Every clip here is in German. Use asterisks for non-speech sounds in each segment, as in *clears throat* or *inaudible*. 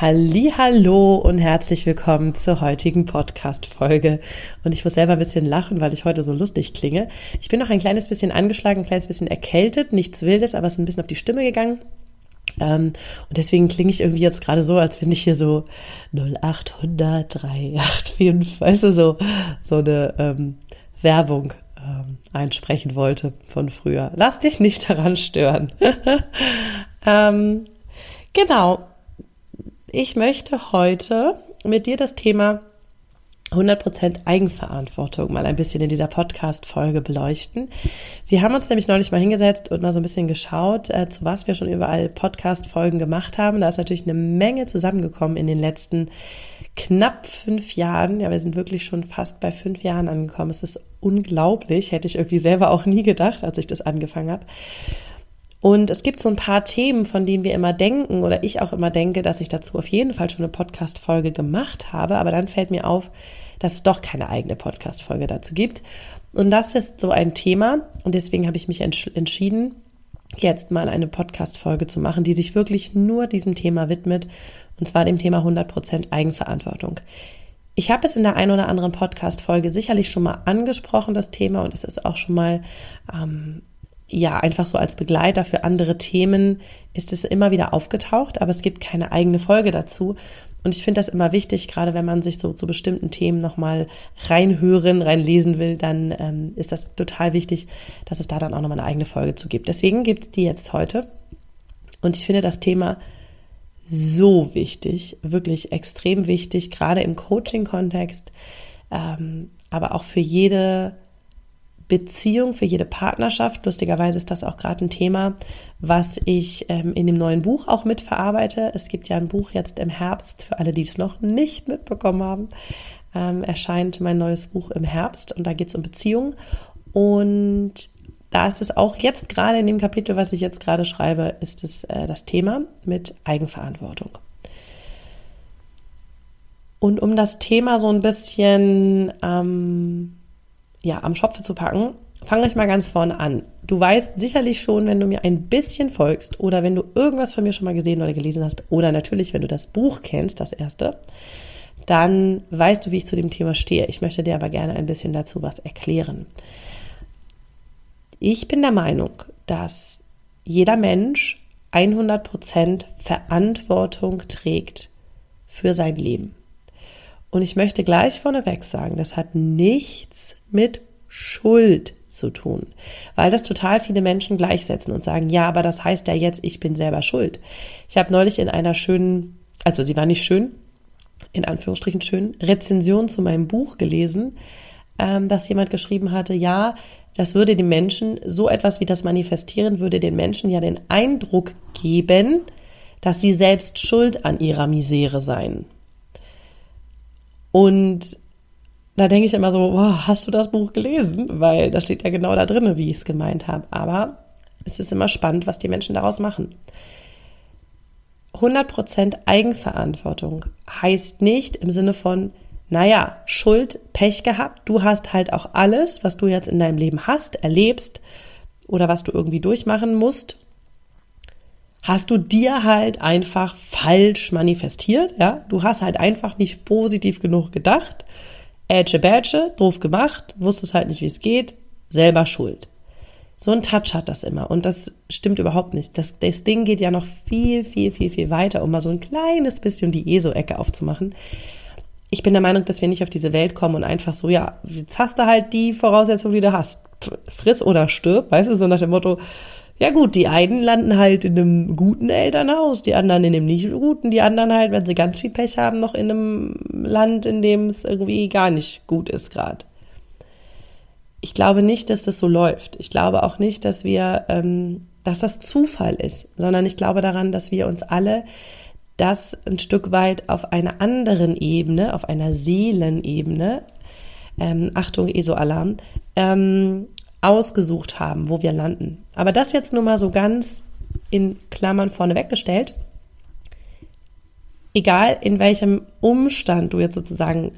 Hallo und herzlich willkommen zur heutigen Podcast Folge. Und ich muss selber ein bisschen lachen, weil ich heute so lustig klinge. Ich bin noch ein kleines bisschen angeschlagen, ein kleines bisschen erkältet, nichts wildes, aber es ist ein bisschen auf die Stimme gegangen. Ähm, und deswegen klinge ich irgendwie jetzt gerade so, als wenn ich hier so 0800 385, weißt du, so, so eine ähm, Werbung ähm, einsprechen wollte von früher. Lass dich nicht daran stören. *laughs* ähm, genau ich möchte heute mit dir das Thema 100% Eigenverantwortung mal ein bisschen in dieser Podcast-Folge beleuchten. Wir haben uns nämlich neulich mal hingesetzt und mal so ein bisschen geschaut, äh, zu was wir schon überall Podcast-Folgen gemacht haben. Da ist natürlich eine Menge zusammengekommen in den letzten knapp fünf Jahren. Ja, wir sind wirklich schon fast bei fünf Jahren angekommen. Es ist unglaublich. Hätte ich irgendwie selber auch nie gedacht, als ich das angefangen habe. Und es gibt so ein paar Themen, von denen wir immer denken oder ich auch immer denke, dass ich dazu auf jeden Fall schon eine Podcast-Folge gemacht habe. Aber dann fällt mir auf, dass es doch keine eigene Podcast-Folge dazu gibt. Und das ist so ein Thema. Und deswegen habe ich mich entschieden, jetzt mal eine Podcast-Folge zu machen, die sich wirklich nur diesem Thema widmet. Und zwar dem Thema 100% Eigenverantwortung. Ich habe es in der einen oder anderen Podcast-Folge sicherlich schon mal angesprochen, das Thema, und es ist auch schon mal ähm, ja, einfach so als Begleiter für andere Themen ist es immer wieder aufgetaucht, aber es gibt keine eigene Folge dazu. Und ich finde das immer wichtig, gerade wenn man sich so zu bestimmten Themen nochmal reinhören, reinlesen will, dann ähm, ist das total wichtig, dass es da dann auch nochmal eine eigene Folge zu gibt. Deswegen gibt es die jetzt heute. Und ich finde das Thema so wichtig, wirklich extrem wichtig, gerade im Coaching-Kontext, ähm, aber auch für jede Beziehung, für jede Partnerschaft. Lustigerweise ist das auch gerade ein Thema, was ich ähm, in dem neuen Buch auch mitverarbeite. Es gibt ja ein Buch jetzt im Herbst, für alle, die es noch nicht mitbekommen haben, ähm, erscheint mein neues Buch im Herbst und da geht es um Beziehungen. Und da ist es auch jetzt gerade in dem Kapitel, was ich jetzt gerade schreibe, ist es äh, das Thema mit Eigenverantwortung. Und um das Thema so ein bisschen ähm, ja, am Schopfe zu packen, fange ich mal ganz vorne an. Du weißt sicherlich schon, wenn du mir ein bisschen folgst oder wenn du irgendwas von mir schon mal gesehen oder gelesen hast oder natürlich, wenn du das Buch kennst, das erste, dann weißt du, wie ich zu dem Thema stehe. Ich möchte dir aber gerne ein bisschen dazu was erklären. Ich bin der Meinung, dass jeder Mensch 100% Verantwortung trägt für sein Leben. Und ich möchte gleich vorneweg sagen, das hat nichts mit Schuld zu tun, weil das total viele Menschen gleichsetzen und sagen, ja, aber das heißt ja jetzt, ich bin selber schuld. Ich habe neulich in einer schönen, also sie war nicht schön, in Anführungsstrichen schön, Rezension zu meinem Buch gelesen, ähm, dass jemand geschrieben hatte, ja, das würde den Menschen, so etwas wie das Manifestieren, würde den Menschen ja den Eindruck geben, dass sie selbst schuld an ihrer Misere seien. Und da denke ich immer so, wow, hast du das Buch gelesen? Weil da steht ja genau da drin, wie ich es gemeint habe. Aber es ist immer spannend, was die Menschen daraus machen. 100% Eigenverantwortung heißt nicht im Sinne von, naja, Schuld, Pech gehabt, du hast halt auch alles, was du jetzt in deinem Leben hast, erlebst oder was du irgendwie durchmachen musst, hast du dir halt einfach falsch manifestiert, ja? Du hast halt einfach nicht positiv genug gedacht. Ätsche Bätsche, doof gemacht, wusstest halt nicht, wie es geht, selber schuld. So ein Touch hat das immer und das stimmt überhaupt nicht. Das, das Ding geht ja noch viel, viel, viel, viel weiter, um mal so ein kleines bisschen die ESO-Ecke aufzumachen. Ich bin der Meinung, dass wir nicht auf diese Welt kommen und einfach so, ja, jetzt hast du halt die Voraussetzungen, die du hast. Friss oder stirb, weißt du, so nach dem Motto, ja gut, die einen landen halt in einem guten Elternhaus, die anderen in einem nicht so guten, die anderen halt, wenn sie ganz viel Pech haben, noch in einem Land, in dem es irgendwie gar nicht gut ist gerade. Ich glaube nicht, dass das so läuft. Ich glaube auch nicht, dass wir, ähm, dass das Zufall ist, sondern ich glaube daran, dass wir uns alle das ein Stück weit auf einer anderen Ebene, auf einer Seelenebene, ähm, Achtung, ESO-Alarm, ähm, ausgesucht haben, wo wir landen. Aber das jetzt nur mal so ganz in Klammern vorne weggestellt. Egal in welchem Umstand du jetzt sozusagen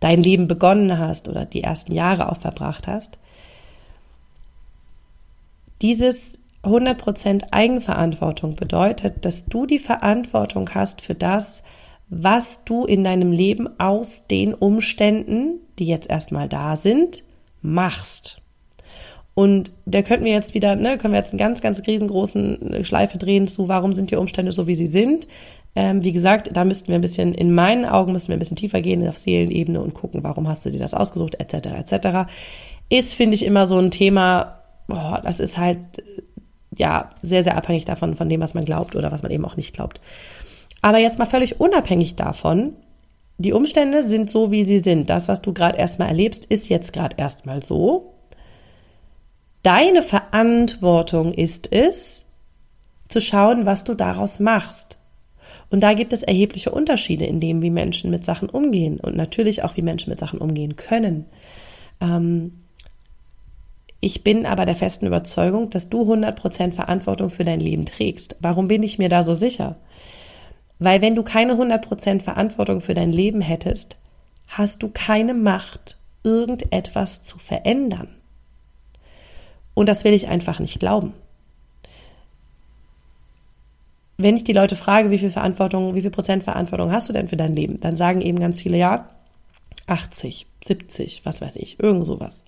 dein Leben begonnen hast oder die ersten Jahre auch verbracht hast, dieses 100% Eigenverantwortung bedeutet, dass du die Verantwortung hast für das, was du in deinem Leben aus den Umständen, die jetzt erstmal da sind, machst. Und da könnten wir jetzt wieder, ne, können wir jetzt einen ganz, ganz riesengroßen Schleife drehen zu, warum sind die Umstände so, wie sie sind. Ähm, wie gesagt, da müssten wir ein bisschen, in meinen Augen müssen wir ein bisschen tiefer gehen auf Seelenebene und gucken, warum hast du dir das ausgesucht, etc., etc. Ist, finde ich, immer so ein Thema, boah, das ist halt, ja, sehr, sehr abhängig davon, von dem, was man glaubt oder was man eben auch nicht glaubt. Aber jetzt mal völlig unabhängig davon, die Umstände sind so, wie sie sind. Das, was du gerade erstmal erlebst, ist jetzt gerade erstmal so. Deine Verantwortung ist es, zu schauen, was du daraus machst. Und da gibt es erhebliche Unterschiede in dem, wie Menschen mit Sachen umgehen und natürlich auch, wie Menschen mit Sachen umgehen können. Ähm, ich bin aber der festen Überzeugung, dass du 100% Verantwortung für dein Leben trägst. Warum bin ich mir da so sicher? Weil wenn du keine 100% Verantwortung für dein Leben hättest, hast du keine Macht, irgendetwas zu verändern. Und das will ich einfach nicht glauben. Wenn ich die Leute frage, wie viel Verantwortung, wie viel Prozent Verantwortung hast du denn für dein Leben, dann sagen eben ganz viele, ja, 80, 70, was weiß ich, irgend sowas.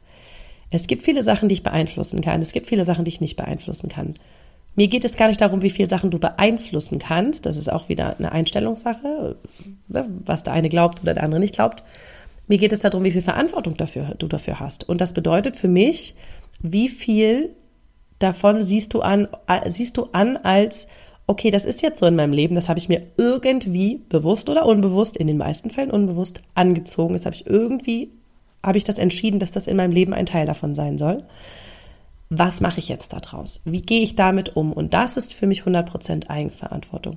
Es gibt viele Sachen, die ich beeinflussen kann. Es gibt viele Sachen, die ich nicht beeinflussen kann. Mir geht es gar nicht darum, wie viele Sachen du beeinflussen kannst. Das ist auch wieder eine Einstellungssache, ne, was der eine glaubt oder der andere nicht glaubt. Mir geht es darum, wie viel Verantwortung dafür, du dafür hast. Und das bedeutet für mich, wie viel davon siehst du an, siehst du an als, okay, das ist jetzt so in meinem Leben, das habe ich mir irgendwie bewusst oder unbewusst, in den meisten Fällen unbewusst angezogen. Das habe ich irgendwie, habe ich das entschieden, dass das in meinem Leben ein Teil davon sein soll was mache ich jetzt daraus? Wie gehe ich damit um? Und das ist für mich 100% Eigenverantwortung.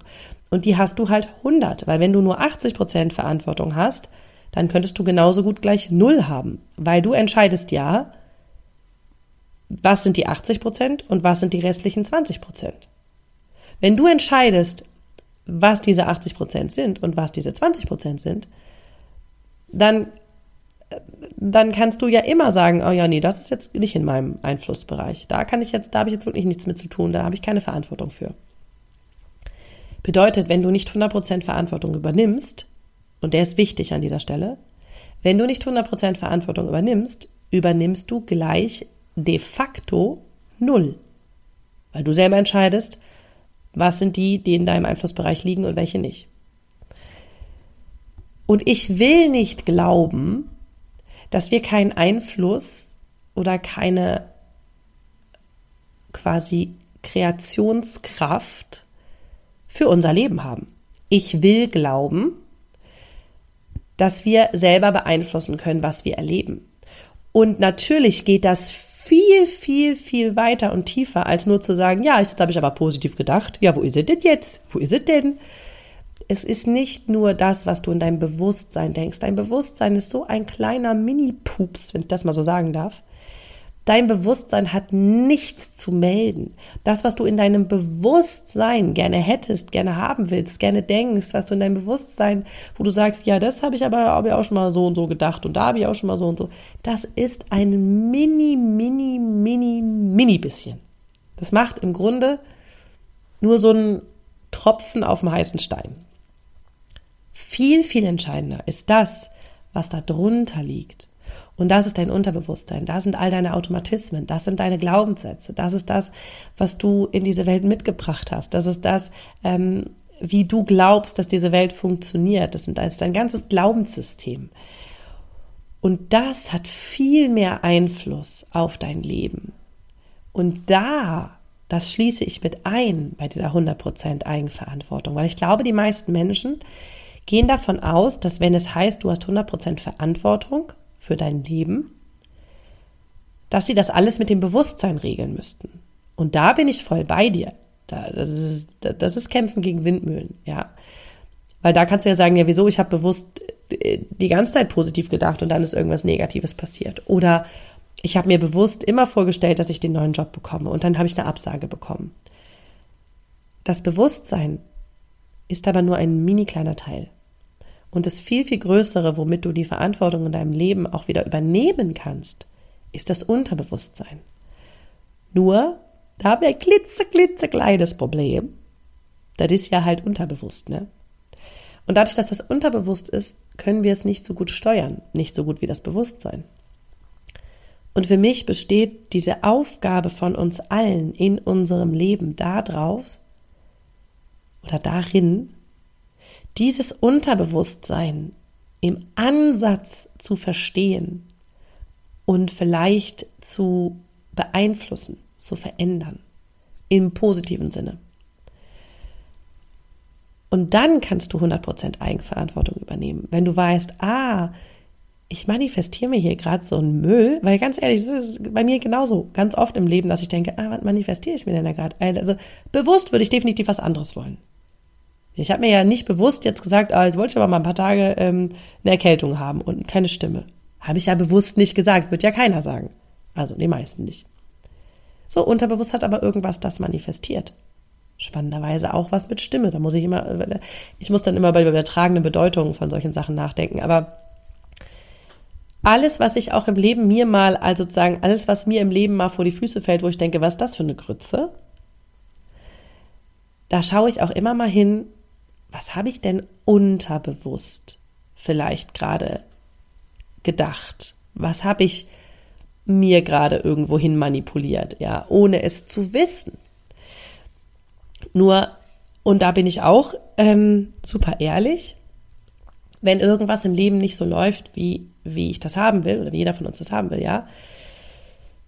Und die hast du halt 100, weil wenn du nur 80% Verantwortung hast, dann könntest du genauso gut gleich null haben, weil du entscheidest ja, was sind die 80% und was sind die restlichen 20%. Wenn du entscheidest, was diese 80% sind und was diese 20% sind, dann dann kannst du ja immer sagen, oh ja, nee, das ist jetzt nicht in meinem Einflussbereich. Da kann ich jetzt, da habe ich jetzt wirklich nichts mit zu tun, da habe ich keine Verantwortung für. Bedeutet, wenn du nicht 100% Verantwortung übernimmst, und der ist wichtig an dieser Stelle, wenn du nicht 100% Verantwortung übernimmst, übernimmst du gleich de facto null. Weil du selber entscheidest, was sind die, die in deinem Einflussbereich liegen und welche nicht. Und ich will nicht glauben, dass wir keinen Einfluss oder keine quasi Kreationskraft für unser Leben haben. Ich will glauben, dass wir selber beeinflussen können, was wir erleben. Und natürlich geht das viel, viel, viel weiter und tiefer, als nur zu sagen, ja, jetzt habe ich aber positiv gedacht. Ja, wo ist es denn jetzt? Wo ist es denn? es ist nicht nur das, was du in deinem Bewusstsein denkst. Dein Bewusstsein ist so ein kleiner Mini-Pups, wenn ich das mal so sagen darf. Dein Bewusstsein hat nichts zu melden. Das, was du in deinem Bewusstsein gerne hättest, gerne haben willst, gerne denkst, was du in deinem Bewusstsein, wo du sagst, ja, das habe ich aber hab ich auch schon mal so und so gedacht und da habe ich auch schon mal so und so. Das ist ein mini, mini, mini, mini bisschen. Das macht im Grunde nur so einen Tropfen auf dem heißen Stein. Viel, viel entscheidender ist das, was da drunter liegt. Und das ist dein Unterbewusstsein, da sind all deine Automatismen, das sind deine Glaubenssätze, das ist das, was du in diese Welt mitgebracht hast, das ist das, ähm, wie du glaubst, dass diese Welt funktioniert, das, das ist dein ganzes Glaubenssystem. Und das hat viel mehr Einfluss auf dein Leben. Und da, das schließe ich mit ein bei dieser 100% Eigenverantwortung, weil ich glaube, die meisten Menschen, gehen davon aus, dass wenn es heißt, du hast 100% Verantwortung für dein Leben, dass sie das alles mit dem Bewusstsein regeln müssten. Und da bin ich voll bei dir. Das ist, das ist Kämpfen gegen Windmühlen, ja. Weil da kannst du ja sagen, ja, wieso, ich habe bewusst äh, die ganze Zeit positiv gedacht und dann ist irgendwas Negatives passiert. Oder ich habe mir bewusst immer vorgestellt, dass ich den neuen Job bekomme und dann habe ich eine Absage bekommen. Das Bewusstsein ist aber nur ein mini kleiner Teil. Und das viel, viel größere, womit du die Verantwortung in deinem Leben auch wieder übernehmen kannst, ist das Unterbewusstsein. Nur, da haben wir ein klitze, klitze kleines Problem. Das ist ja halt unterbewusst, ne? Und dadurch, dass das unterbewusst ist, können wir es nicht so gut steuern, nicht so gut wie das Bewusstsein. Und für mich besteht diese Aufgabe von uns allen in unserem Leben daraus oder darin, dieses Unterbewusstsein im Ansatz zu verstehen und vielleicht zu beeinflussen, zu verändern, im positiven Sinne. Und dann kannst du 100% Eigenverantwortung übernehmen. Wenn du weißt, ah, ich manifestiere mir hier gerade so einen Müll, weil ganz ehrlich, das ist bei mir genauso ganz oft im Leben, dass ich denke, ah, was manifestiere ich mir denn da gerade? Also bewusst würde ich definitiv was anderes wollen. Ich habe mir ja nicht bewusst jetzt gesagt, ah, jetzt wollte ich aber mal ein paar Tage ähm, eine Erkältung haben und keine Stimme. Habe ich ja bewusst nicht gesagt, wird ja keiner sagen. Also die meisten nicht. So, unterbewusst hat aber irgendwas das manifestiert. Spannenderweise auch was mit Stimme. Da muss ich immer, ich muss dann immer bei der übertragenen Bedeutung von solchen Sachen nachdenken. Aber alles, was ich auch im Leben mir mal, also sozusagen alles, was mir im Leben mal vor die Füße fällt, wo ich denke, was ist das für eine Grütze? Da schaue ich auch immer mal hin, was habe ich denn unterbewusst vielleicht gerade gedacht? Was habe ich mir gerade irgendwo hin manipuliert, ja, ohne es zu wissen? Nur, und da bin ich auch ähm, super ehrlich, wenn irgendwas im Leben nicht so läuft, wie, wie ich das haben will, oder wie jeder von uns das haben will, ja,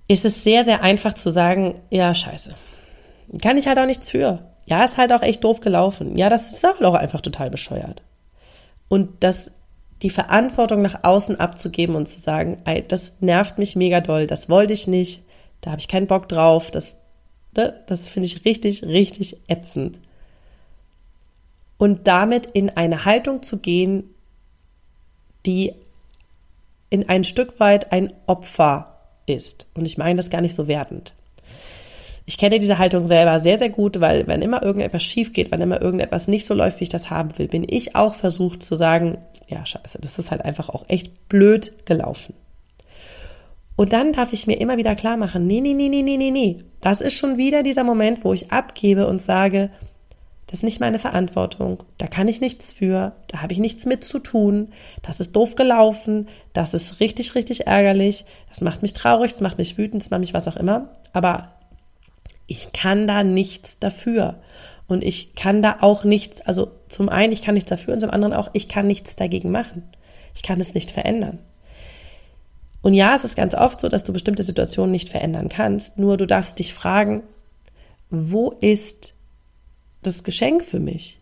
ist es sehr, sehr einfach zu sagen, ja, scheiße. Kann ich halt auch nichts für. Ja, ist halt auch echt doof gelaufen. Ja, das ist auch einfach total bescheuert. Und das, die Verantwortung nach außen abzugeben und zu sagen, ey, das nervt mich mega doll, das wollte ich nicht, da habe ich keinen Bock drauf, das, ne, das finde ich richtig, richtig ätzend. Und damit in eine Haltung zu gehen, die in ein Stück weit ein Opfer ist. Und ich meine das gar nicht so wertend. Ich kenne diese Haltung selber sehr, sehr gut, weil wenn immer irgendetwas schief geht, wenn immer irgendetwas nicht so läuft, wie ich das haben will, bin ich auch versucht zu sagen, ja, scheiße, das ist halt einfach auch echt blöd gelaufen. Und dann darf ich mir immer wieder klar machen, nee, nee, nee, nee, nee, nee, nee. Das ist schon wieder dieser Moment, wo ich abgebe und sage, das ist nicht meine Verantwortung, da kann ich nichts für, da habe ich nichts mit zu tun, das ist doof gelaufen, das ist richtig, richtig ärgerlich, das macht mich traurig, das macht mich wütend, das macht mich was auch immer. Aber ich kann da nichts dafür. Und ich kann da auch nichts, also zum einen, ich kann nichts dafür und zum anderen auch, ich kann nichts dagegen machen. Ich kann es nicht verändern. Und ja, es ist ganz oft so, dass du bestimmte Situationen nicht verändern kannst, nur du darfst dich fragen, wo ist das Geschenk für mich?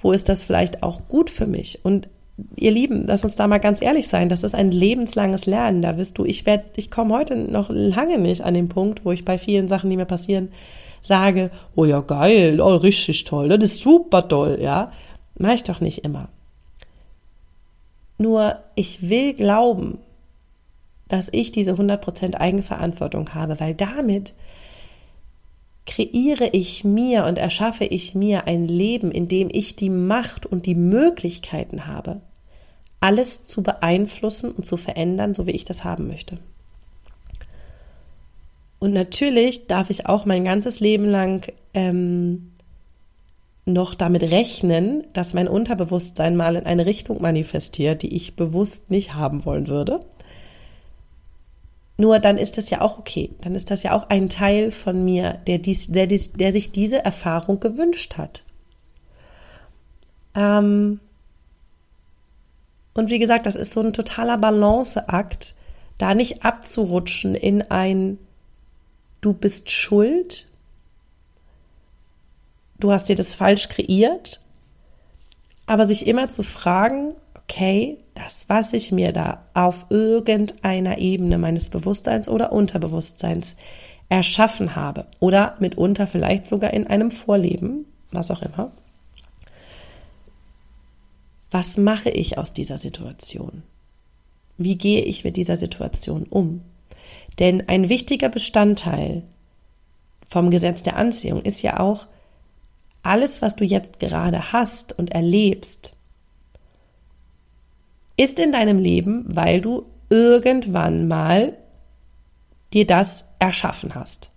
Wo ist das vielleicht auch gut für mich? Und ihr Lieben, lass uns da mal ganz ehrlich sein, das ist ein lebenslanges Lernen. Da wirst du, ich werde, ich komme heute noch lange nicht an den Punkt, wo ich bei vielen Sachen, die mir passieren, sage, oh ja, geil, oh, richtig toll, das ist super toll, ja. Mache ich doch nicht immer. Nur ich will glauben, dass ich diese 100% Eigenverantwortung habe, weil damit kreiere ich mir und erschaffe ich mir ein Leben, in dem ich die Macht und die Möglichkeiten habe, alles zu beeinflussen und zu verändern, so wie ich das haben möchte. Und natürlich darf ich auch mein ganzes Leben lang ähm, noch damit rechnen, dass mein Unterbewusstsein mal in eine Richtung manifestiert, die ich bewusst nicht haben wollen würde. Nur dann ist das ja auch okay. Dann ist das ja auch ein Teil von mir, der, dies, der, dies, der sich diese Erfahrung gewünscht hat. Ähm und wie gesagt, das ist so ein totaler Balanceakt, da nicht abzurutschen in ein Du bist schuld, du hast dir das falsch kreiert, aber sich immer zu fragen, okay, das, was ich mir da auf irgendeiner Ebene meines Bewusstseins oder Unterbewusstseins erschaffen habe oder mitunter vielleicht sogar in einem Vorleben, was auch immer, was mache ich aus dieser Situation? Wie gehe ich mit dieser Situation um? Denn ein wichtiger Bestandteil vom Gesetz der Anziehung ist ja auch, alles, was du jetzt gerade hast und erlebst, ist in deinem Leben, weil du irgendwann mal dir das erschaffen hast.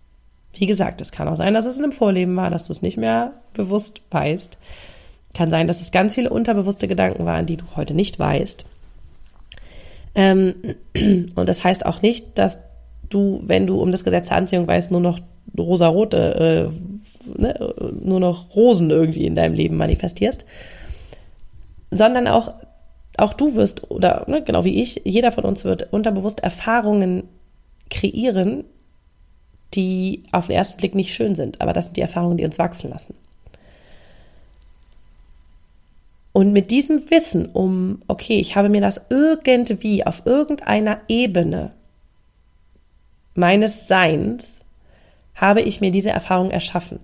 Wie gesagt, es kann auch sein, dass es in einem Vorleben war, dass du es nicht mehr bewusst weißt. Kann sein, dass es ganz viele unterbewusste Gedanken waren, die du heute nicht weißt. Ähm, *clears throat* und das heißt auch nicht, dass du, wenn du um das Gesetz der Anziehung weißt, nur noch rosarote, äh, ne, nur noch Rosen irgendwie in deinem Leben manifestierst, sondern auch, auch du wirst, oder ne, genau wie ich, jeder von uns wird unterbewusst Erfahrungen kreieren, die auf den ersten Blick nicht schön sind, aber das sind die Erfahrungen, die uns wachsen lassen. Und mit diesem Wissen um, okay, ich habe mir das irgendwie auf irgendeiner Ebene meines Seins, habe ich mir diese Erfahrung erschaffen.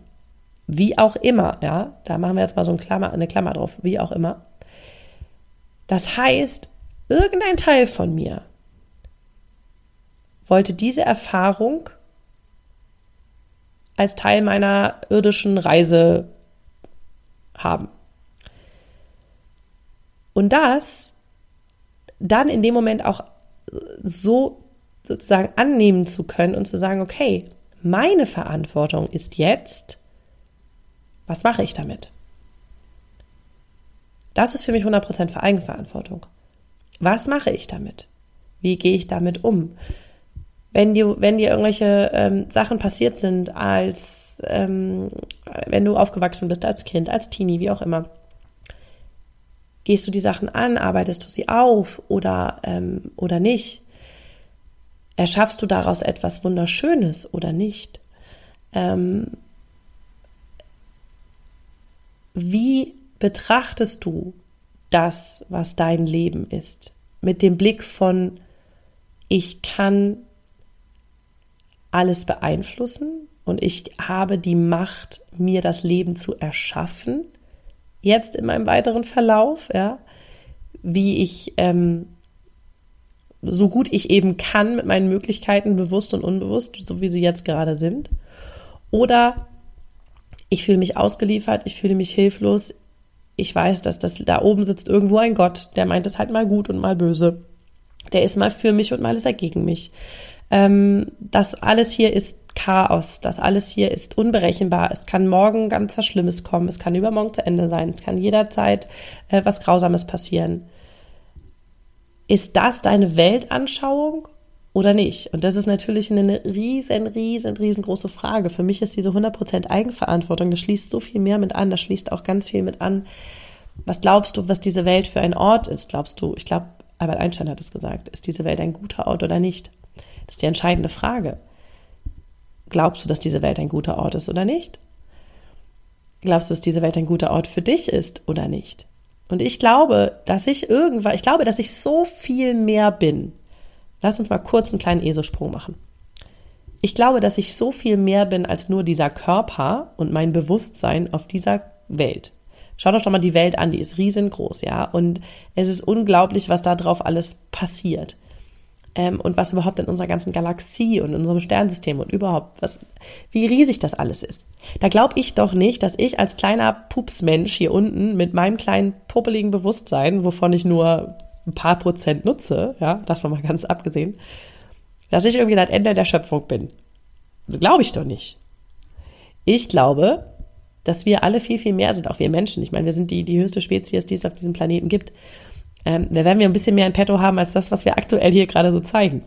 Wie auch immer, ja, da machen wir jetzt mal so eine Klammer, eine Klammer drauf, wie auch immer. Das heißt, irgendein Teil von mir wollte diese Erfahrung als Teil meiner irdischen Reise haben. Und das dann in dem Moment auch so sozusagen annehmen zu können und zu sagen, okay, meine Verantwortung ist jetzt, was mache ich damit? Das ist für mich 100% für Eigenverantwortung. Was mache ich damit? Wie gehe ich damit um? wenn dir, wenn dir irgendwelche ähm, Sachen passiert sind, als ähm, wenn du aufgewachsen bist als Kind, als Teenie, wie auch immer, gehst du die Sachen an, arbeitest du sie auf oder, ähm, oder nicht? Erschaffst du daraus etwas Wunderschönes oder nicht? Ähm, wie betrachtest du das, was dein Leben ist? Mit dem Blick von, ich kann alles beeinflussen und ich habe die Macht, mir das Leben zu erschaffen. Jetzt in meinem weiteren Verlauf, ja, wie ich ähm, so gut ich eben kann mit meinen Möglichkeiten, bewusst und unbewusst, so wie sie jetzt gerade sind. Oder ich fühle mich ausgeliefert, ich fühle mich hilflos. Ich weiß, dass das da oben sitzt irgendwo ein Gott, der meint es halt mal gut und mal böse. Der ist mal für mich und mal ist er gegen mich ähm, das alles hier ist Chaos, das alles hier ist unberechenbar. Es kann morgen ganz was Schlimmes kommen, es kann übermorgen zu Ende sein, es kann jederzeit äh, was Grausames passieren. Ist das deine Weltanschauung oder nicht? Und das ist natürlich eine riesen, riesen, riesengroße Frage. Für mich ist diese 100% Eigenverantwortung, das schließt so viel mehr mit an, das schließt auch ganz viel mit an. Was glaubst du, was diese Welt für ein Ort ist? Glaubst du, ich glaube, Albert Einstein hat es gesagt, ist diese Welt ein guter Ort oder nicht? Das ist die entscheidende Frage. Glaubst du, dass diese Welt ein guter Ort ist oder nicht? Glaubst du, dass diese Welt ein guter Ort für dich ist oder nicht? Und ich glaube, dass ich irgendwann, ich glaube, dass ich so viel mehr bin. Lass uns mal kurz einen kleinen ESO-Sprung machen. Ich glaube, dass ich so viel mehr bin als nur dieser Körper und mein Bewusstsein auf dieser Welt. Schaut euch doch mal die Welt an, die ist riesengroß, ja. Und es ist unglaublich, was da drauf alles passiert ähm, und was überhaupt in unserer ganzen Galaxie und in unserem Sternsystem und überhaupt, was, wie riesig das alles ist. Da glaube ich doch nicht, dass ich als kleiner Pupsmensch hier unten mit meinem kleinen puppeligen Bewusstsein, wovon ich nur ein paar Prozent nutze, ja, das mal ganz abgesehen, dass ich irgendwie das Ende der Schöpfung bin. Glaube ich doch nicht. Ich glaube, dass wir alle viel, viel mehr sind, auch wir Menschen. Ich meine, wir sind die, die höchste Spezies, die es auf diesem Planeten gibt ähm, da werden wir ein bisschen mehr in petto haben als das, was wir aktuell hier gerade so zeigen.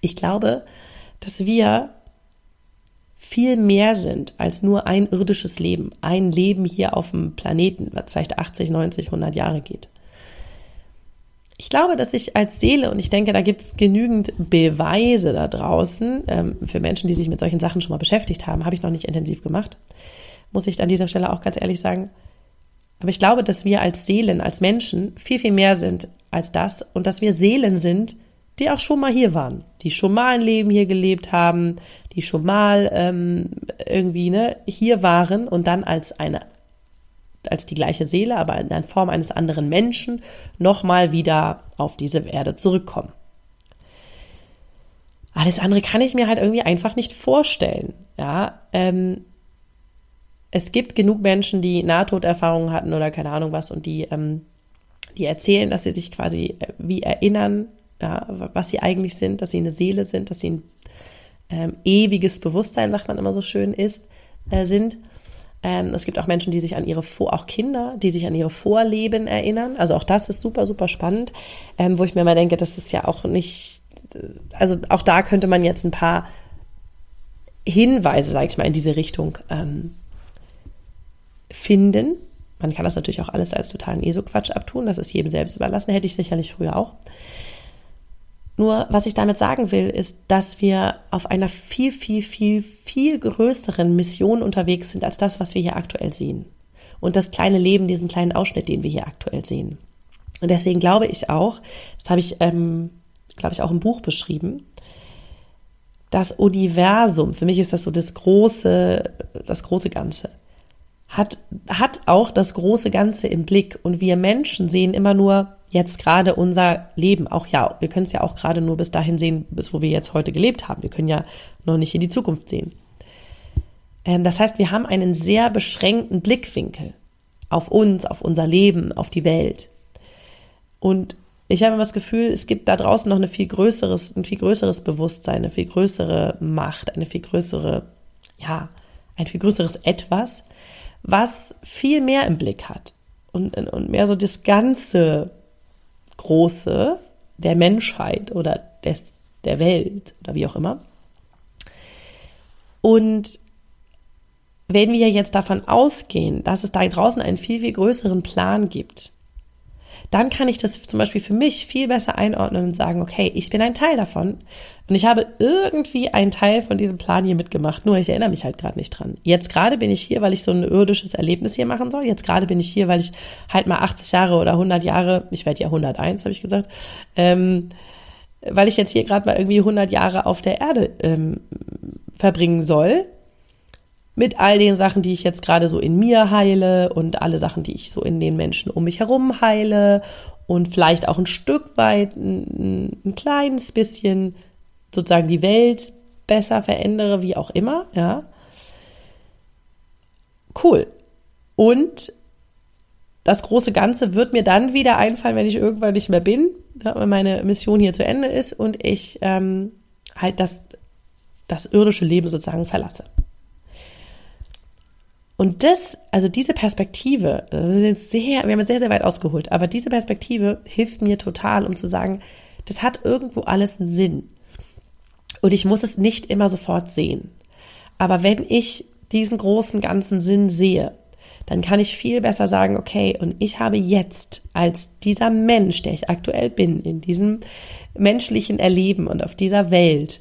Ich glaube, dass wir viel mehr sind als nur ein irdisches Leben, ein Leben hier auf dem Planeten, was vielleicht 80, 90, 100 Jahre geht. Ich glaube, dass ich als Seele, und ich denke, da gibt es genügend Beweise da draußen, ähm, für Menschen, die sich mit solchen Sachen schon mal beschäftigt haben, habe ich noch nicht intensiv gemacht, muss ich an dieser Stelle auch ganz ehrlich sagen, aber ich glaube, dass wir als Seelen, als Menschen viel, viel mehr sind als das und dass wir Seelen sind, die auch schon mal hier waren, die schon mal ein Leben hier gelebt haben, die schon mal ähm, irgendwie ne, hier waren und dann als eine als die gleiche Seele, aber in Form eines anderen Menschen nochmal wieder auf diese Erde zurückkommen. Alles andere kann ich mir halt irgendwie einfach nicht vorstellen. Ja, ähm, es gibt genug Menschen, die Nahtoderfahrungen hatten oder keine Ahnung was und die, ähm, die erzählen, dass sie sich quasi äh, wie erinnern, ja, was sie eigentlich sind, dass sie eine Seele sind, dass sie ein ähm, ewiges Bewusstsein, sagt man immer so schön, ist, äh, sind. Ähm, es gibt auch Menschen, die sich an ihre Vor, auch Kinder, die sich an ihre Vorleben erinnern. Also auch das ist super, super spannend, ähm, wo ich mir mal denke, das ist ja auch nicht, also auch da könnte man jetzt ein paar Hinweise, sage ich mal, in diese Richtung ähm, finden. Man kann das natürlich auch alles als totalen ESO-Quatsch abtun, das ist jedem selbst überlassen, hätte ich sicherlich früher auch. Nur was ich damit sagen will, ist, dass wir auf einer viel, viel, viel, viel größeren Mission unterwegs sind als das, was wir hier aktuell sehen. Und das kleine Leben, diesen kleinen Ausschnitt, den wir hier aktuell sehen. Und deswegen glaube ich auch, das habe ich, ähm, glaube ich, auch im Buch beschrieben, das Universum, für mich ist das so das große, das große Ganze, hat, hat auch das große Ganze im Blick. Und wir Menschen sehen immer nur jetzt gerade unser Leben, auch ja, wir können es ja auch gerade nur bis dahin sehen, bis wo wir jetzt heute gelebt haben. Wir können ja noch nicht in die Zukunft sehen. Ähm, das heißt, wir haben einen sehr beschränkten Blickwinkel auf uns, auf unser Leben, auf die Welt. Und ich habe immer das Gefühl, es gibt da draußen noch eine viel größeres, ein viel größeres Bewusstsein, eine viel größere Macht, eine viel größere, ja, ein viel größeres Etwas, was viel mehr im Blick hat und, und mehr so das ganze Große der Menschheit oder des, der Welt oder wie auch immer. Und wenn wir jetzt davon ausgehen, dass es da draußen einen viel, viel größeren Plan gibt, dann kann ich das zum Beispiel für mich viel besser einordnen und sagen, okay, ich bin ein Teil davon und ich habe irgendwie einen Teil von diesem Plan hier mitgemacht, nur ich erinnere mich halt gerade nicht dran. Jetzt gerade bin ich hier, weil ich so ein irdisches Erlebnis hier machen soll. Jetzt gerade bin ich hier, weil ich halt mal 80 Jahre oder 100 Jahre, ich werde ja 101, habe ich gesagt, ähm, weil ich jetzt hier gerade mal irgendwie 100 Jahre auf der Erde ähm, verbringen soll mit all den Sachen, die ich jetzt gerade so in mir heile und alle Sachen, die ich so in den Menschen um mich herum heile und vielleicht auch ein Stück weit ein, ein kleines bisschen sozusagen die Welt besser verändere, wie auch immer, ja. Cool. Und das große Ganze wird mir dann wieder einfallen, wenn ich irgendwann nicht mehr bin, wenn meine Mission hier zu Ende ist und ich ähm, halt das, das irdische Leben sozusagen verlasse. Und das, also diese Perspektive, wir sehr, wir haben sehr, sehr weit ausgeholt, aber diese Perspektive hilft mir total, um zu sagen, das hat irgendwo alles einen Sinn. Und ich muss es nicht immer sofort sehen. Aber wenn ich diesen großen ganzen Sinn sehe, dann kann ich viel besser sagen, okay, und ich habe jetzt als dieser Mensch, der ich aktuell bin, in diesem menschlichen Erleben und auf dieser Welt,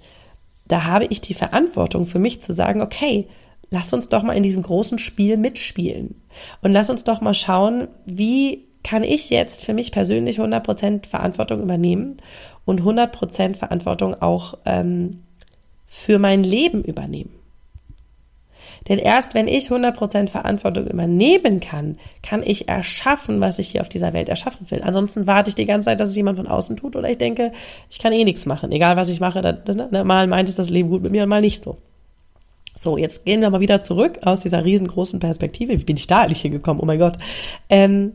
da habe ich die Verantwortung für mich zu sagen, okay, lass uns doch mal in diesem großen Spiel mitspielen. Und lass uns doch mal schauen, wie kann ich jetzt für mich persönlich 100% Verantwortung übernehmen und 100% Verantwortung auch ähm, für mein Leben übernehmen. Denn erst wenn ich 100% Verantwortung übernehmen kann, kann ich erschaffen, was ich hier auf dieser Welt erschaffen will. Ansonsten warte ich die ganze Zeit, dass es jemand von außen tut oder ich denke, ich kann eh nichts machen. Egal was ich mache, das, das, mal meint es das Leben gut mit mir und mal nicht so. So, jetzt gehen wir mal wieder zurück aus dieser riesengroßen Perspektive. Wie bin ich da eigentlich hingekommen? Oh mein Gott. Ähm,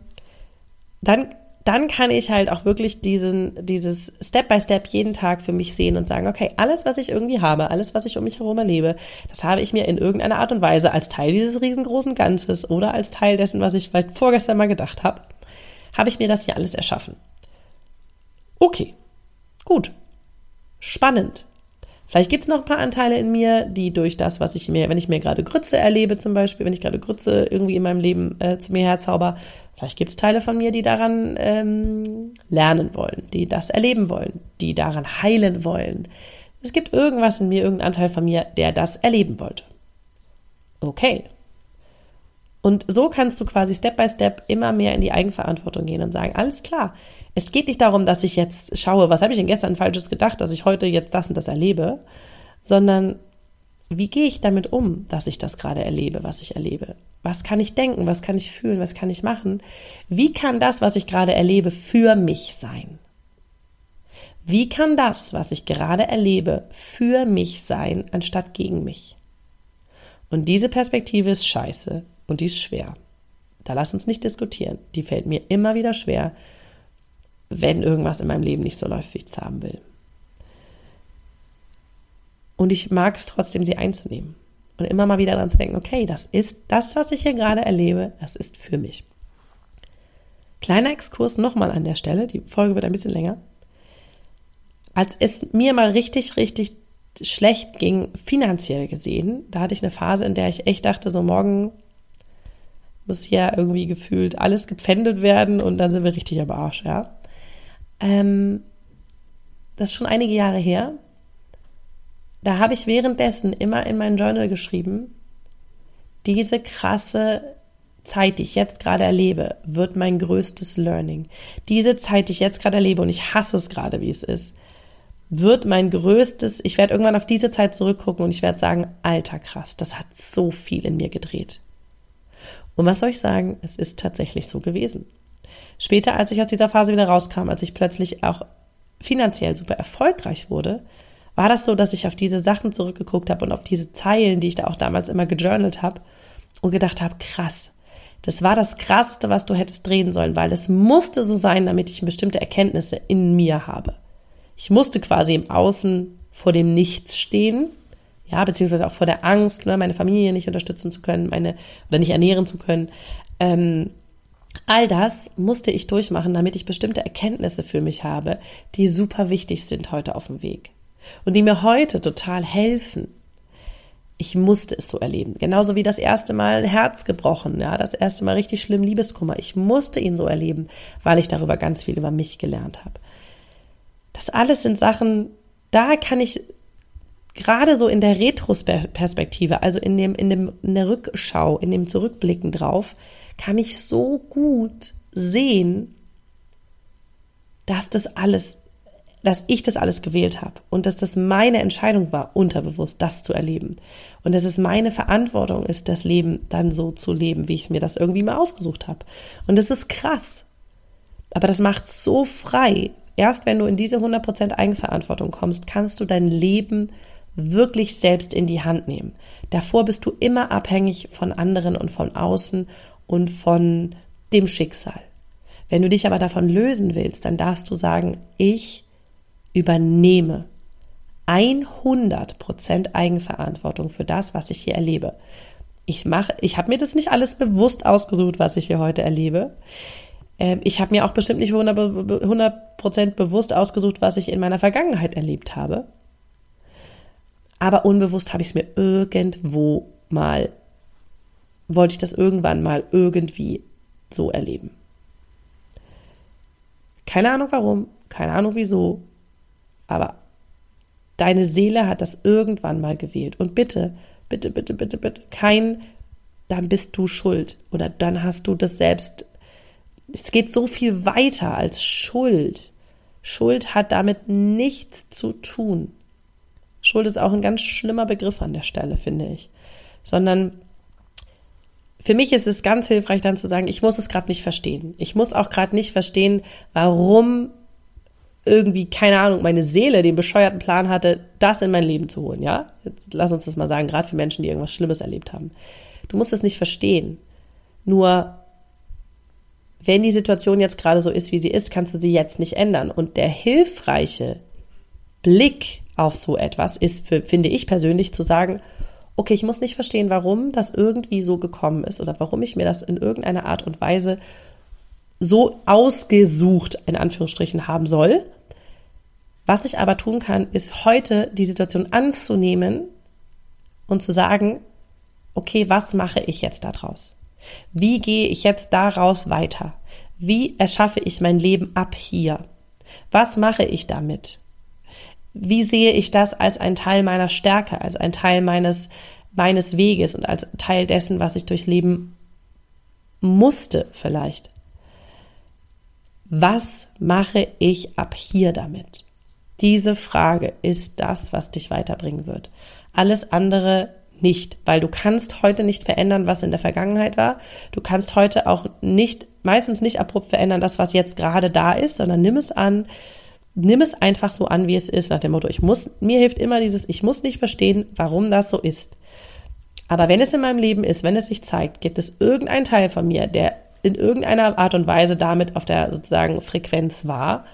dann, dann kann ich halt auch wirklich diesen, dieses Step by Step jeden Tag für mich sehen und sagen, okay, alles, was ich irgendwie habe, alles, was ich um mich herum erlebe, das habe ich mir in irgendeiner Art und Weise als Teil dieses riesengroßen Ganzes oder als Teil dessen, was ich vielleicht vorgestern mal gedacht habe, habe ich mir das hier alles erschaffen. Okay, gut, spannend. Vielleicht gibt es noch ein paar Anteile in mir, die durch das, was ich mir, wenn ich mir gerade Grütze erlebe, zum Beispiel, wenn ich gerade Grütze irgendwie in meinem Leben äh, zu mir herzauber, vielleicht gibt es Teile von mir, die daran ähm, lernen wollen, die das erleben wollen, die daran heilen wollen. Es gibt irgendwas in mir, irgendein Anteil von mir, der das erleben wollte. Okay. Und so kannst du quasi Step by Step immer mehr in die Eigenverantwortung gehen und sagen, alles klar, es geht nicht darum, dass ich jetzt schaue, was habe ich denn gestern falsches gedacht, dass ich heute jetzt das und das erlebe, sondern wie gehe ich damit um, dass ich das gerade erlebe, was ich erlebe? Was kann ich denken? Was kann ich fühlen? Was kann ich machen? Wie kann das, was ich gerade erlebe, für mich sein? Wie kann das, was ich gerade erlebe, für mich sein, anstatt gegen mich? Und diese Perspektive ist scheiße und die ist schwer. Da lass uns nicht diskutieren. Die fällt mir immer wieder schwer, wenn irgendwas in meinem Leben nicht so läuft, wie ich es haben will. Und ich mag es trotzdem, sie einzunehmen. Und immer mal wieder daran zu denken, okay, das ist das, was ich hier gerade erlebe, das ist für mich. Kleiner Exkurs nochmal an der Stelle, die Folge wird ein bisschen länger. Als es mir mal richtig, richtig schlecht ging, finanziell gesehen, da hatte ich eine Phase, in der ich echt dachte, so morgen muss hier irgendwie gefühlt alles gepfändet werden und dann sind wir richtig am Arsch, ja. Ähm, das ist schon einige Jahre her. Da habe ich währenddessen immer in mein Journal geschrieben, diese krasse Zeit, die ich jetzt gerade erlebe, wird mein größtes Learning. Diese Zeit, die ich jetzt gerade erlebe, und ich hasse es gerade, wie es ist, wird mein größtes, ich werde irgendwann auf diese Zeit zurückgucken und ich werde sagen, alter krass, das hat so viel in mir gedreht. Und was soll ich sagen? Es ist tatsächlich so gewesen. Später, als ich aus dieser Phase wieder rauskam, als ich plötzlich auch finanziell super erfolgreich wurde, war das so, dass ich auf diese Sachen zurückgeguckt habe und auf diese Zeilen, die ich da auch damals immer gejournalt habe und gedacht habe, krass, das war das Krasseste, was du hättest drehen sollen, weil es musste so sein, damit ich bestimmte Erkenntnisse in mir habe. Ich musste quasi im Außen vor dem Nichts stehen, ja, beziehungsweise auch vor der Angst, ne, meine Familie nicht unterstützen zu können, meine oder nicht ernähren zu können. Ähm, all das musste ich durchmachen, damit ich bestimmte Erkenntnisse für mich habe, die super wichtig sind heute auf dem Weg und die mir heute total helfen. Ich musste es so erleben. Genauso wie das erste Mal ein Herz gebrochen, ja, das erste Mal richtig schlimm Liebeskummer. Ich musste ihn so erleben, weil ich darüber ganz viel über mich gelernt habe. Das alles sind Sachen, da kann ich gerade so in der Retrospektive, also in dem, in dem, in der Rückschau, in dem Zurückblicken drauf, kann ich so gut sehen, dass das alles dass ich das alles gewählt habe und dass das meine Entscheidung war, unterbewusst das zu erleben. Und dass es meine Verantwortung ist, das Leben dann so zu leben, wie ich mir das irgendwie mal ausgesucht habe. Und das ist krass. Aber das macht so frei. Erst wenn du in diese 100% Eigenverantwortung kommst, kannst du dein Leben wirklich selbst in die Hand nehmen. Davor bist du immer abhängig von anderen und von außen und von dem Schicksal. Wenn du dich aber davon lösen willst, dann darfst du sagen, ich übernehme 100% Eigenverantwortung für das, was ich hier erlebe. Ich mache, ich habe mir das nicht alles bewusst ausgesucht, was ich hier heute erlebe. Ähm, ich habe mir auch bestimmt nicht 100% bewusst ausgesucht, was ich in meiner Vergangenheit erlebt habe. Aber unbewusst habe ich es mir irgendwo mal, wollte ich das irgendwann mal irgendwie so erleben. Keine Ahnung warum, keine Ahnung wieso, aber deine Seele hat das irgendwann mal gewählt. Und bitte, bitte, bitte, bitte, bitte, kein, dann bist du schuld oder dann hast du das selbst. Es geht so viel weiter als Schuld. Schuld hat damit nichts zu tun. Schuld ist auch ein ganz schlimmer Begriff an der Stelle, finde ich. Sondern für mich ist es ganz hilfreich dann zu sagen, ich muss es gerade nicht verstehen. Ich muss auch gerade nicht verstehen, warum irgendwie, keine Ahnung, meine Seele den bescheuerten Plan hatte, das in mein Leben zu holen, ja? Jetzt lass uns das mal sagen, gerade für Menschen, die irgendwas Schlimmes erlebt haben. Du musst es nicht verstehen. Nur, wenn die Situation jetzt gerade so ist, wie sie ist, kannst du sie jetzt nicht ändern. Und der hilfreiche Blick auf so etwas ist, für, finde ich persönlich, zu sagen, okay, ich muss nicht verstehen, warum das irgendwie so gekommen ist oder warum ich mir das in irgendeiner Art und Weise so ausgesucht, in Anführungsstrichen, haben soll. Was ich aber tun kann, ist heute die Situation anzunehmen und zu sagen, okay, was mache ich jetzt daraus? Wie gehe ich jetzt daraus weiter? Wie erschaffe ich mein Leben ab hier? Was mache ich damit? Wie sehe ich das als ein Teil meiner Stärke, als ein Teil meines, meines Weges und als Teil dessen, was ich durchleben musste vielleicht? Was mache ich ab hier damit? Diese Frage ist das, was dich weiterbringen wird. Alles andere nicht, weil du kannst heute nicht verändern, was in der Vergangenheit war. Du kannst heute auch nicht, meistens nicht abrupt verändern, das, was jetzt gerade da ist, sondern nimm es an, nimm es einfach so an, wie es ist, nach dem Motto, ich muss, mir hilft immer dieses, ich muss nicht verstehen, warum das so ist. Aber wenn es in meinem Leben ist, wenn es sich zeigt, gibt es irgendeinen Teil von mir, der in irgendeiner Art und Weise damit auf der sozusagen Frequenz war.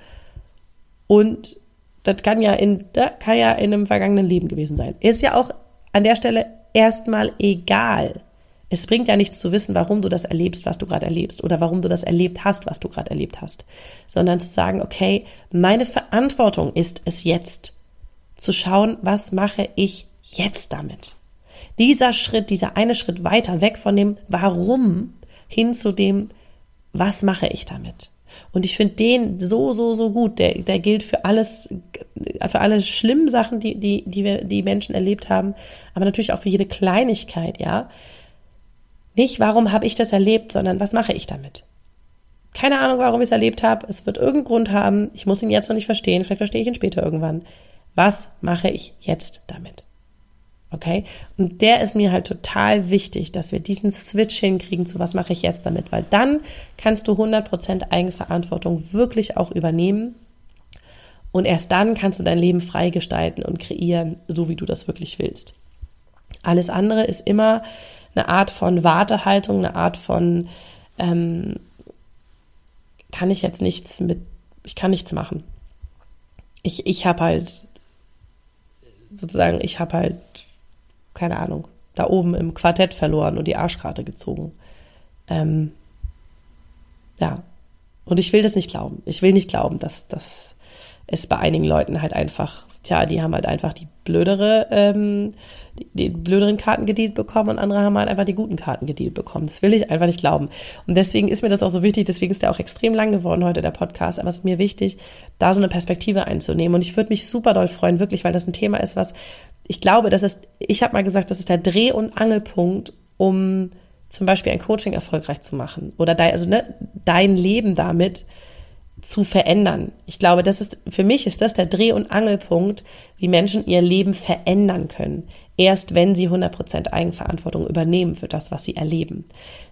Und das kann ja in, das kann ja in einem vergangenen Leben gewesen sein. Ist ja auch an der Stelle erstmal egal. Es bringt ja nichts zu wissen, warum du das erlebst, was du gerade erlebst oder warum du das erlebt hast, was du gerade erlebt hast, sondern zu sagen, okay, meine Verantwortung ist es jetzt, zu schauen, was mache ich jetzt damit. Dieser Schritt, dieser eine Schritt weiter weg von dem Warum hin zu dem, was mache ich damit. Und ich finde den so, so, so gut. Der, der gilt für alles, für alle schlimmen Sachen, die, die, die wir, die Menschen erlebt haben, aber natürlich auch für jede Kleinigkeit, ja. Nicht, warum habe ich das erlebt, sondern was mache ich damit? Keine Ahnung, warum ich es erlebt habe. Es wird irgendeinen Grund haben. Ich muss ihn jetzt noch nicht verstehen. Vielleicht verstehe ich ihn später irgendwann. Was mache ich jetzt damit? Okay? Und der ist mir halt total wichtig, dass wir diesen Switch hinkriegen zu was mache ich jetzt damit, weil dann kannst du 100% Eigenverantwortung wirklich auch übernehmen und erst dann kannst du dein Leben frei gestalten und kreieren, so wie du das wirklich willst. Alles andere ist immer eine Art von Wartehaltung, eine Art von, ähm, kann ich jetzt nichts mit, ich kann nichts machen. Ich, ich habe halt, sozusagen, ich habe halt, keine Ahnung, da oben im Quartett verloren und die Arschkarte gezogen. Ähm, ja. Und ich will das nicht glauben. Ich will nicht glauben, dass, dass es bei einigen Leuten halt einfach, tja, die haben halt einfach die blödere ähm, die, die blöderen Karten gedealt bekommen und andere haben halt einfach die guten Karten gedealt bekommen. Das will ich einfach nicht glauben. Und deswegen ist mir das auch so wichtig, deswegen ist der auch extrem lang geworden heute, der Podcast, aber es ist mir wichtig, da so eine Perspektive einzunehmen. Und ich würde mich super doll freuen, wirklich, weil das ein Thema ist, was ich glaube, das ist, ich habe mal gesagt, das ist der Dreh- und Angelpunkt, um zum Beispiel ein Coaching erfolgreich zu machen oder dein, also ne, dein Leben damit zu verändern. Ich glaube, das ist, für mich ist das der Dreh- und Angelpunkt, wie Menschen ihr Leben verändern können. Erst wenn sie 100% Eigenverantwortung übernehmen für das, was sie erleben.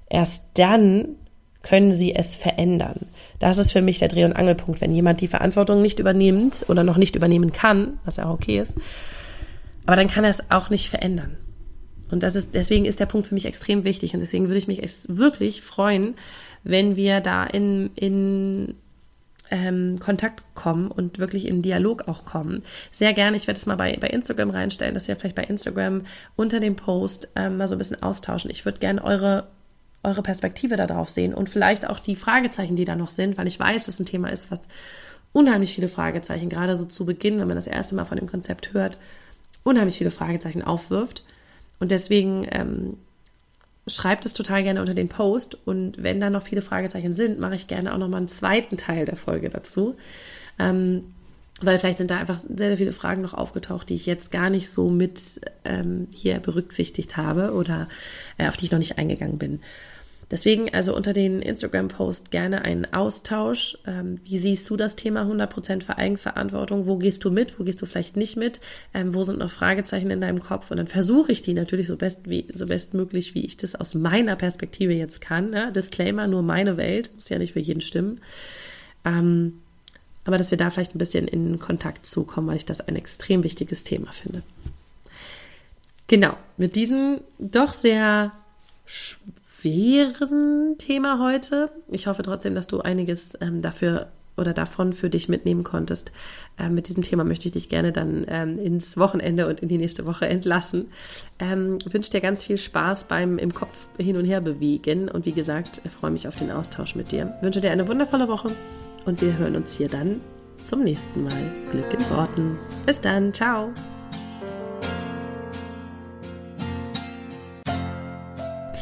Erst dann können sie es verändern. Das ist für mich der Dreh- und Angelpunkt, wenn jemand die Verantwortung nicht übernimmt oder noch nicht übernehmen kann, was ja auch okay ist. Aber dann kann er es auch nicht verändern. Und das ist, deswegen ist der Punkt für mich extrem wichtig. Und deswegen würde ich mich wirklich freuen, wenn wir da in, in ähm, Kontakt kommen und wirklich in Dialog auch kommen. Sehr gerne, ich werde es mal bei, bei Instagram reinstellen, dass wir vielleicht bei Instagram unter dem Post ähm, mal so ein bisschen austauschen. Ich würde gerne eure eure Perspektive darauf sehen und vielleicht auch die Fragezeichen, die da noch sind, weil ich weiß, dass ein Thema ist, was unheimlich viele Fragezeichen, gerade so zu Beginn, wenn man das erste Mal von dem Konzept hört, unheimlich viele Fragezeichen aufwirft. Und deswegen ähm, schreibt es total gerne unter den Post und wenn da noch viele Fragezeichen sind, mache ich gerne auch noch mal einen zweiten Teil der Folge dazu. Ähm, weil vielleicht sind da einfach sehr, sehr viele Fragen noch aufgetaucht, die ich jetzt gar nicht so mit ähm, hier berücksichtigt habe oder äh, auf die ich noch nicht eingegangen bin. Deswegen also unter den Instagram-Post gerne einen Austausch. Ähm, wie siehst du das Thema 100% für Eigenverantwortung? Wo gehst du mit? Wo gehst du vielleicht nicht mit? Ähm, wo sind noch Fragezeichen in deinem Kopf? Und dann versuche ich die natürlich so best wie, so bestmöglich, wie ich das aus meiner Perspektive jetzt kann. Ja? Disclaimer, nur meine Welt, muss ja nicht für jeden stimmen. Ähm, aber dass wir da vielleicht ein bisschen in Kontakt zukommen, weil ich das ein extrem wichtiges Thema finde. Genau, mit diesem doch sehr schweren Thema heute. Ich hoffe trotzdem, dass du einiges ähm, dafür oder davon für dich mitnehmen konntest. Ähm, mit diesem Thema möchte ich dich gerne dann ähm, ins Wochenende und in die nächste Woche entlassen. Ähm, wünsche dir ganz viel Spaß beim im Kopf hin und her bewegen und wie gesagt, freue mich auf den Austausch mit dir. Wünsche dir eine wundervolle Woche und wir hören uns hier dann zum nächsten Mal. Glück in Worten. Bis dann, ciao.